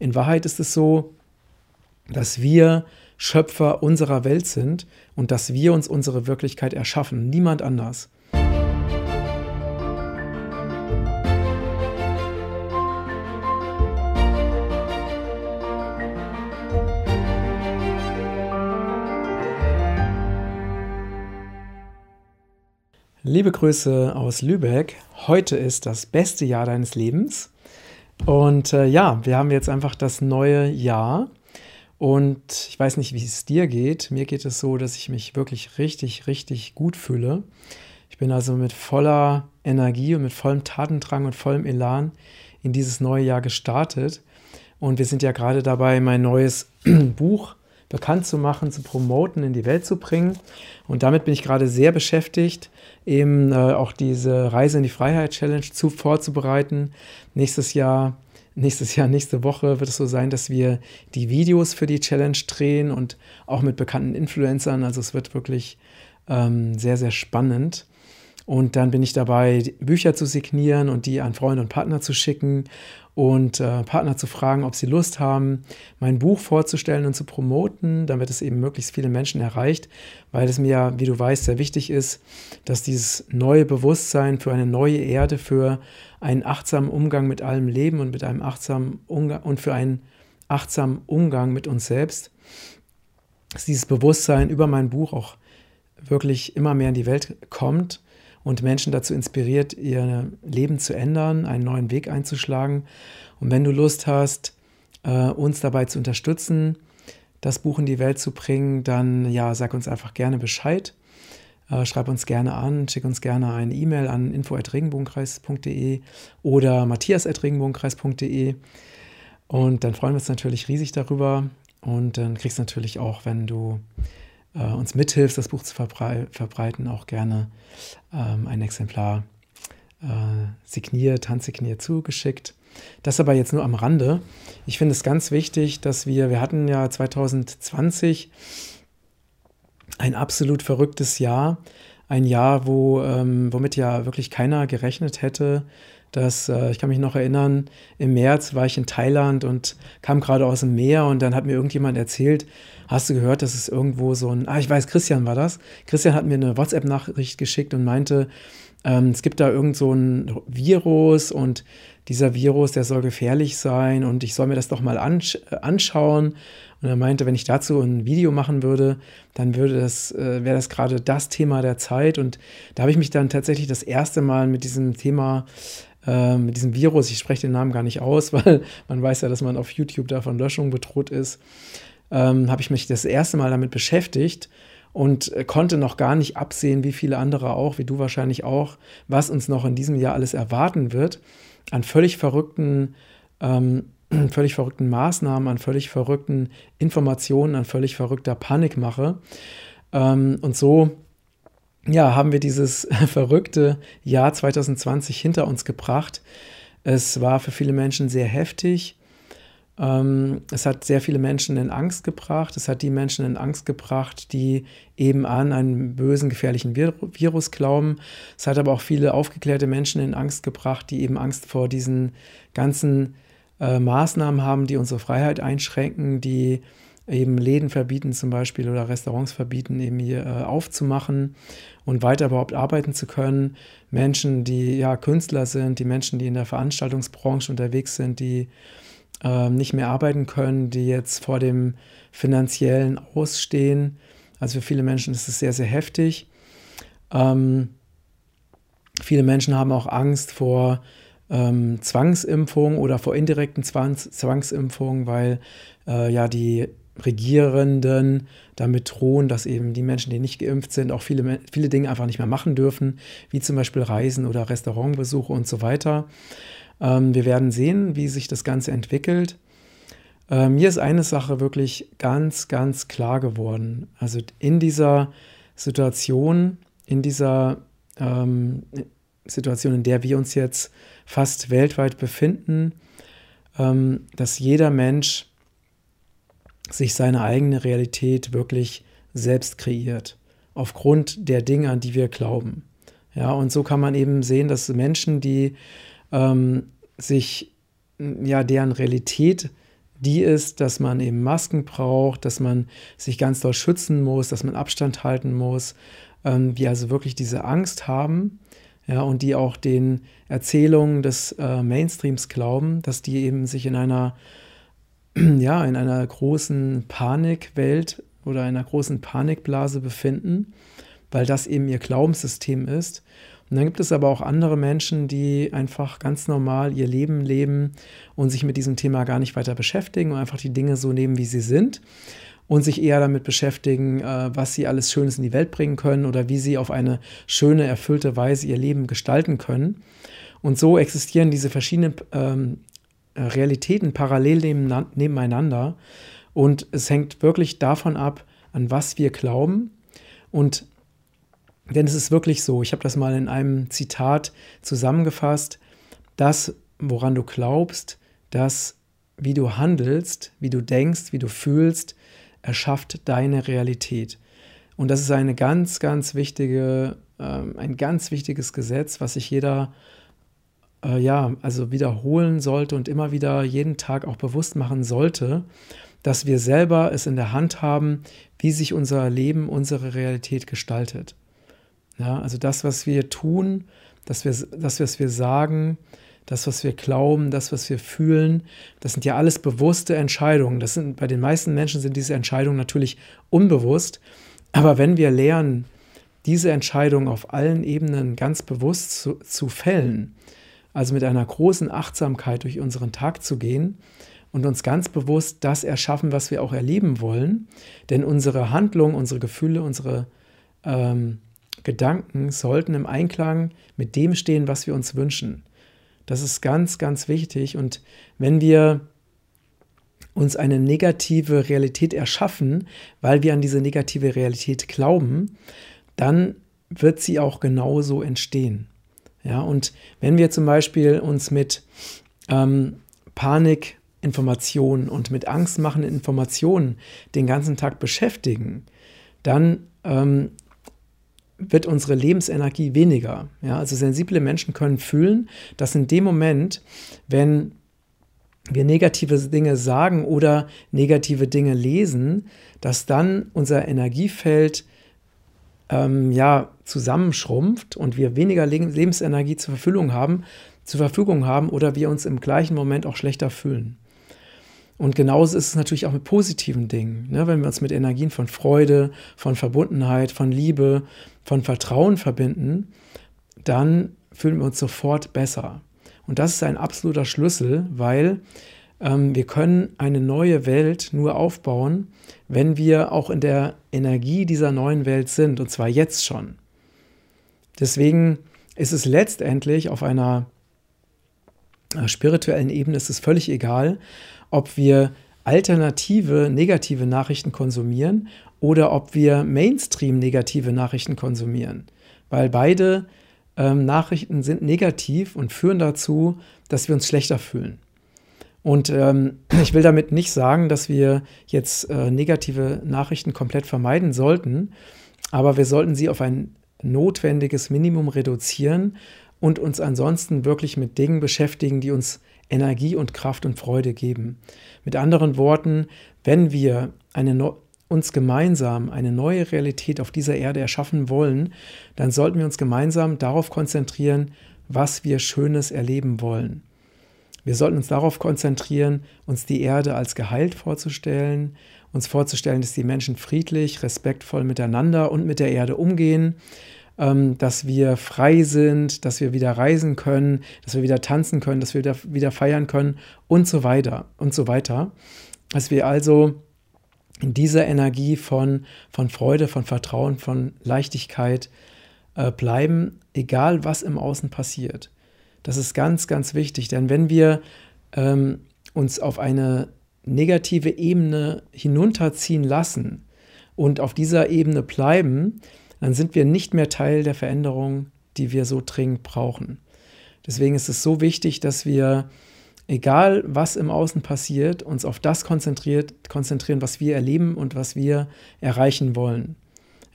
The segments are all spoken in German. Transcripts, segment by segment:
In Wahrheit ist es so, dass wir Schöpfer unserer Welt sind und dass wir uns unsere Wirklichkeit erschaffen, niemand anders. Liebe Grüße aus Lübeck. Heute ist das beste Jahr deines Lebens. Und äh, ja, wir haben jetzt einfach das neue Jahr. Und ich weiß nicht, wie es dir geht. Mir geht es so, dass ich mich wirklich richtig, richtig gut fühle. Ich bin also mit voller Energie und mit vollem Tatendrang und vollem Elan in dieses neue Jahr gestartet. Und wir sind ja gerade dabei, mein neues Buch bekannt zu machen, zu promoten, in die Welt zu bringen. Und damit bin ich gerade sehr beschäftigt, eben äh, auch diese Reise in die Freiheit Challenge zu vorzubereiten. Nächstes Jahr, nächstes Jahr, nächste Woche wird es so sein, dass wir die Videos für die Challenge drehen und auch mit bekannten Influencern. Also es wird wirklich ähm, sehr, sehr spannend. Und dann bin ich dabei, Bücher zu signieren und die an Freunde und Partner zu schicken und äh, Partner zu fragen, ob sie Lust haben, mein Buch vorzustellen und zu promoten, damit es eben möglichst viele Menschen erreicht, weil es mir ja, wie du weißt, sehr wichtig ist, dass dieses neue Bewusstsein für eine neue Erde, für einen achtsamen Umgang mit allem Leben und mit einem achtsamen Umgang und für einen achtsamen Umgang mit uns selbst, dass dieses Bewusstsein über mein Buch auch wirklich immer mehr in die Welt kommt und Menschen dazu inspiriert, ihr Leben zu ändern, einen neuen Weg einzuschlagen. Und wenn du Lust hast, äh, uns dabei zu unterstützen, das Buch in die Welt zu bringen, dann ja, sag uns einfach gerne Bescheid. Äh, schreib uns gerne an, schick uns gerne eine E-Mail an info.regenbogenkreis.de oder matthias.regenbogenkreis.de. Und dann freuen wir uns natürlich riesig darüber. Und dann kriegst du natürlich auch, wenn du äh, uns mithilfst, das Buch zu verbrei verbreiten, auch gerne ähm, ein Exemplar äh, signiert, handsigniert zugeschickt. Das aber jetzt nur am Rande. Ich finde es ganz wichtig, dass wir, wir hatten ja 2020 ein absolut verrücktes Jahr, ein Jahr, wo, ähm, womit ja wirklich keiner gerechnet hätte, dass äh, ich kann mich noch erinnern, im März war ich in Thailand und kam gerade aus dem Meer und dann hat mir irgendjemand erzählt, hast du gehört, dass es irgendwo so ein, ah, ich weiß, Christian war das. Christian hat mir eine WhatsApp-Nachricht geschickt und meinte, ähm, es gibt da irgend so ein Virus und dieser Virus, der soll gefährlich sein und ich soll mir das doch mal ansch anschauen. Und er meinte, wenn ich dazu ein Video machen würde, dann würde das, äh, wäre das gerade das Thema der Zeit. Und da habe ich mich dann tatsächlich das erste Mal mit diesem Thema äh, mit diesem Virus, ich spreche den Namen gar nicht aus, weil man weiß ja, dass man auf YouTube da von Löschung bedroht ist, ähm, habe ich mich das erste Mal damit beschäftigt und äh, konnte noch gar nicht absehen, wie viele andere auch, wie du wahrscheinlich auch, was uns noch in diesem Jahr alles erwarten wird, an völlig verrückten, ähm, völlig verrückten Maßnahmen, an völlig verrückten Informationen, an völlig verrückter Panikmache. Ähm, und so ja, haben wir dieses verrückte Jahr 2020 hinter uns gebracht. Es war für viele Menschen sehr heftig. Ähm, es hat sehr viele Menschen in Angst gebracht. Es hat die Menschen in Angst gebracht, die eben an einen bösen, gefährlichen Virus glauben. Es hat aber auch viele aufgeklärte Menschen in Angst gebracht, die eben Angst vor diesen ganzen äh, Maßnahmen haben, die unsere Freiheit einschränken, die eben Läden verbieten zum Beispiel oder Restaurants verbieten, eben hier äh, aufzumachen und weiter überhaupt arbeiten zu können. Menschen, die ja Künstler sind, die Menschen, die in der Veranstaltungsbranche unterwegs sind, die äh, nicht mehr arbeiten können, die jetzt vor dem finanziellen Ausstehen. Also für viele Menschen ist es sehr, sehr heftig. Ähm, viele Menschen haben auch Angst vor ähm, Zwangsimpfung oder vor indirekten Zwangs Zwangsimpfungen, weil äh, ja die Regierenden damit drohen, dass eben die Menschen, die nicht geimpft sind, auch viele, viele Dinge einfach nicht mehr machen dürfen, wie zum Beispiel Reisen oder Restaurantbesuche und so weiter. Ähm, wir werden sehen, wie sich das Ganze entwickelt. Äh, mir ist eine Sache wirklich ganz, ganz klar geworden. Also in dieser Situation, in dieser ähm, Situation, in der wir uns jetzt fast weltweit befinden, ähm, dass jeder Mensch sich seine eigene Realität wirklich selbst kreiert, aufgrund der Dinge, an die wir glauben. Ja, und so kann man eben sehen, dass Menschen, die ähm, sich, ja, deren Realität die ist, dass man eben Masken braucht, dass man sich ganz doll schützen muss, dass man Abstand halten muss, ähm, die also wirklich diese Angst haben, ja, und die auch den Erzählungen des äh, Mainstreams glauben, dass die eben sich in einer, ja, in einer großen Panikwelt oder einer großen Panikblase befinden, weil das eben ihr Glaubenssystem ist. Und dann gibt es aber auch andere Menschen, die einfach ganz normal ihr Leben leben und sich mit diesem Thema gar nicht weiter beschäftigen und einfach die Dinge so nehmen, wie sie sind und sich eher damit beschäftigen, äh, was sie alles Schönes in die Welt bringen können oder wie sie auf eine schöne, erfüllte Weise ihr Leben gestalten können. Und so existieren diese verschiedenen ähm, Realitäten parallel nebeneinander. Und es hängt wirklich davon ab, an was wir glauben. Und denn es ist wirklich so, ich habe das mal in einem Zitat zusammengefasst, das, woran du glaubst, das, wie du handelst, wie du denkst, wie du fühlst, erschafft deine Realität. Und das ist eine ganz, ganz wichtige, äh, ein ganz wichtiges Gesetz, was sich jeder äh, ja, also wiederholen sollte und immer wieder jeden Tag auch bewusst machen sollte, dass wir selber es in der Hand haben, wie sich unser Leben, unsere Realität gestaltet. Ja, also das, was wir tun, das, wir, das, was wir sagen, das, was wir glauben, das, was wir fühlen, das sind ja alles bewusste Entscheidungen. Das sind, bei den meisten Menschen sind diese Entscheidungen natürlich unbewusst. Aber wenn wir lernen, diese Entscheidungen auf allen Ebenen ganz bewusst zu, zu fällen, also mit einer großen Achtsamkeit durch unseren Tag zu gehen und uns ganz bewusst das erschaffen, was wir auch erleben wollen, denn unsere Handlungen, unsere Gefühle, unsere ähm, Gedanken sollten im Einklang mit dem stehen, was wir uns wünschen. Das ist ganz, ganz wichtig. Und wenn wir uns eine negative Realität erschaffen, weil wir an diese negative Realität glauben, dann wird sie auch genauso entstehen. Ja, und wenn wir zum Beispiel uns mit ähm, Panikinformationen und mit angstmachenden Informationen den ganzen Tag beschäftigen, dann ähm, wird unsere Lebensenergie weniger. Ja, also sensible Menschen können fühlen, dass in dem Moment, wenn wir negative Dinge sagen oder negative Dinge lesen, dass dann unser Energiefeld ähm, ja zusammenschrumpft und wir weniger Lebensenergie zur Verfügung haben, zur Verfügung haben oder wir uns im gleichen Moment auch schlechter fühlen. Und genauso ist es natürlich auch mit positiven Dingen. Ne? Wenn wir uns mit Energien von Freude, von Verbundenheit, von Liebe, von Vertrauen verbinden, dann fühlen wir uns sofort besser. Und das ist ein absoluter Schlüssel, weil wir können eine neue Welt nur aufbauen, wenn wir auch in der Energie dieser neuen Welt sind, und zwar jetzt schon. Deswegen ist es letztendlich auf einer äh, spirituellen Ebene ist es völlig egal, ob wir alternative negative Nachrichten konsumieren oder ob wir Mainstream negative Nachrichten konsumieren. Weil beide ähm, Nachrichten sind negativ und führen dazu, dass wir uns schlechter fühlen. Und ähm, ich will damit nicht sagen, dass wir jetzt äh, negative Nachrichten komplett vermeiden sollten, aber wir sollten sie auf ein notwendiges Minimum reduzieren und uns ansonsten wirklich mit Dingen beschäftigen, die uns Energie und Kraft und Freude geben. Mit anderen Worten, wenn wir eine, uns gemeinsam eine neue Realität auf dieser Erde erschaffen wollen, dann sollten wir uns gemeinsam darauf konzentrieren, was wir Schönes erleben wollen. Wir sollten uns darauf konzentrieren, uns die Erde als geheilt vorzustellen, uns vorzustellen, dass die Menschen friedlich, respektvoll miteinander und mit der Erde umgehen, ähm, dass wir frei sind, dass wir wieder reisen können, dass wir wieder tanzen können, dass wir wieder, wieder feiern können und so weiter und so weiter. Dass wir also in dieser Energie von, von Freude, von Vertrauen, von Leichtigkeit äh, bleiben, egal was im Außen passiert. Das ist ganz, ganz wichtig, denn wenn wir ähm, uns auf eine negative Ebene hinunterziehen lassen und auf dieser Ebene bleiben, dann sind wir nicht mehr Teil der Veränderung, die wir so dringend brauchen. Deswegen ist es so wichtig, dass wir, egal was im Außen passiert, uns auf das konzentriert, konzentrieren, was wir erleben und was wir erreichen wollen.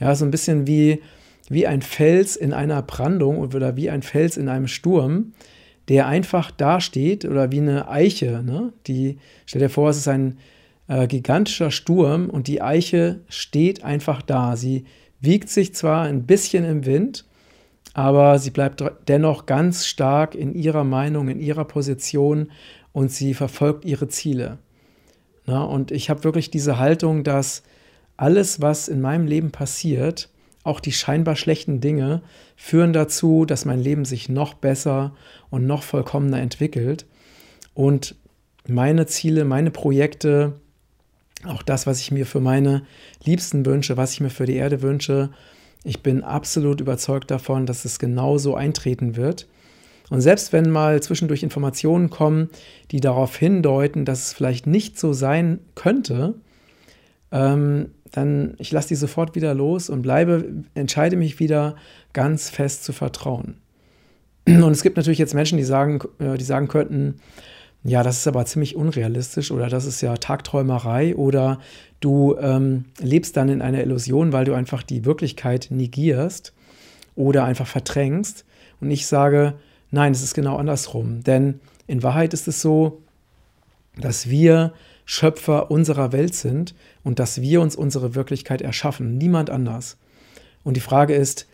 Ja, so ein bisschen wie, wie ein Fels in einer Brandung oder wie ein Fels in einem Sturm. der einfach dasteht oder wie eine Eiche. Ne? Die, stell dir vor, es ist ein äh, gigantischer Sturm und die Eiche steht einfach da. Sie wiegt sich zwar ein bisschen im Wind, aber sie bleibt dennoch ganz stark in ihrer Meinung, in ihrer Position und sie verfolgt ihre Ziele. Na, und ich habe wirklich diese Haltung, dass alles, was in meinem Leben passiert, auch die scheinbar schlechten Dinge, führen dazu, dass mein Leben sich noch besser und noch vollkommener entwickelt. Und meine Ziele, meine Projekte, auch das, was ich mir für meine Liebsten wünsche, was ich mir für die Erde wünsche, ich bin absolut überzeugt davon, dass es genauso eintreten wird. Und selbst wenn mal zwischendurch Informationen kommen, die darauf hindeuten, dass es vielleicht nicht so sein könnte, ähm, dann ich lasse die sofort wieder los und bleibe, entscheide mich wieder ganz fest zu vertrauen. Und es gibt natürlich jetzt Menschen, die sagen, äh, die sagen könnten, ja, das ist aber ziemlich unrealistisch oder das ist ja Tagträumerei oder du ähm, lebst dann in einer Illusion, weil du einfach die Wirklichkeit negierst oder einfach verdrängst. Und ich sage, nein, es ist genau andersrum. Denn in Wahrheit ist es so, dass wir Schöpfer unserer Welt sind und dass wir uns unsere Wirklichkeit erschaffen, niemand anders. Und die Frage ist,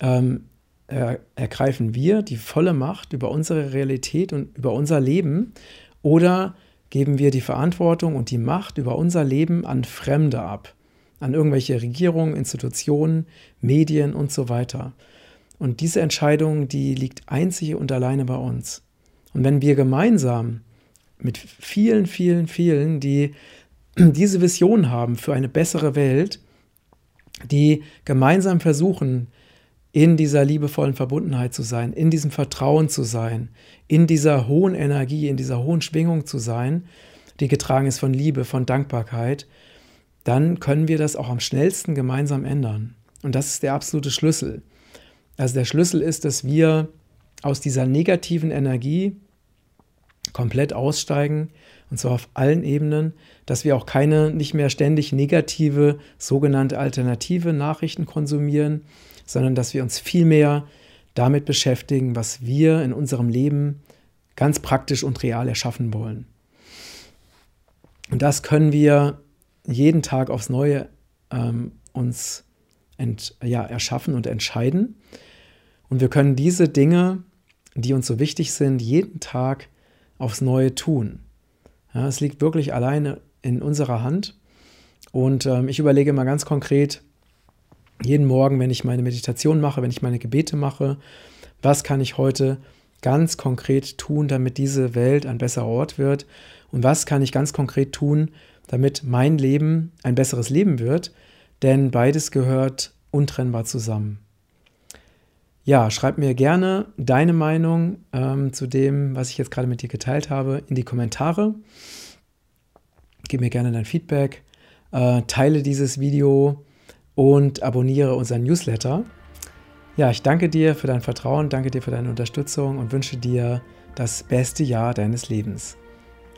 ähm, ergreifen wir die volle Macht über unsere Realität und über unser Leben oder geben wir die Verantwortung und die Macht über unser Leben an Fremde ab, an irgendwelche Regierungen, Institutionen, Medien und so weiter. Und diese Entscheidung, die liegt einzig und alleine bei uns. Und wenn wir gemeinsam mit vielen, vielen, vielen, die diese Vision haben für eine bessere Welt, die gemeinsam versuchen, in dieser liebevollen Verbundenheit zu sein, in diesem Vertrauen zu sein, in dieser hohen Energie, in dieser hohen Schwingung zu sein, die getragen ist von Liebe, von Dankbarkeit, dann können wir das auch am schnellsten gemeinsam ändern. Und das ist der absolute Schlüssel. Also der Schlüssel ist, dass wir aus dieser negativen Energie komplett aussteigen, und zwar auf allen Ebenen, dass wir auch keine nicht mehr ständig negative sogenannte alternative Nachrichten konsumieren, sondern dass wir uns viel mehr damit beschäftigen, was wir in unserem Leben ganz praktisch und real erschaffen wollen. Und das können wir jeden Tag aufs Neue ähm, uns ent, ja, erschaffen und entscheiden. Und wir können diese Dinge, die uns so wichtig sind, jeden Tag aufs Neue tun. Ja, es liegt wirklich alleine in unserer Hand. Und ähm, ich überlege mal ganz konkret, jeden Morgen, wenn ich meine Meditation mache, wenn ich meine Gebete mache, was kann ich heute ganz konkret tun, damit diese Welt ein besserer Ort wird? Und was kann ich ganz konkret tun, damit mein Leben ein besseres Leben wird? Denn beides gehört untrennbar zusammen. Ja, schreib mir gerne deine Meinung ähm, zu dem, was ich jetzt gerade mit dir geteilt habe, in die Kommentare. Gib mir gerne dein Feedback. Äh, teile dieses Video und abonniere unseren Newsletter. Ja, ich danke dir für dein Vertrauen, danke dir für deine Unterstützung und wünsche dir das beste Jahr deines Lebens.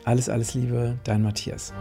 Alles, alles Liebe, dein Matthias.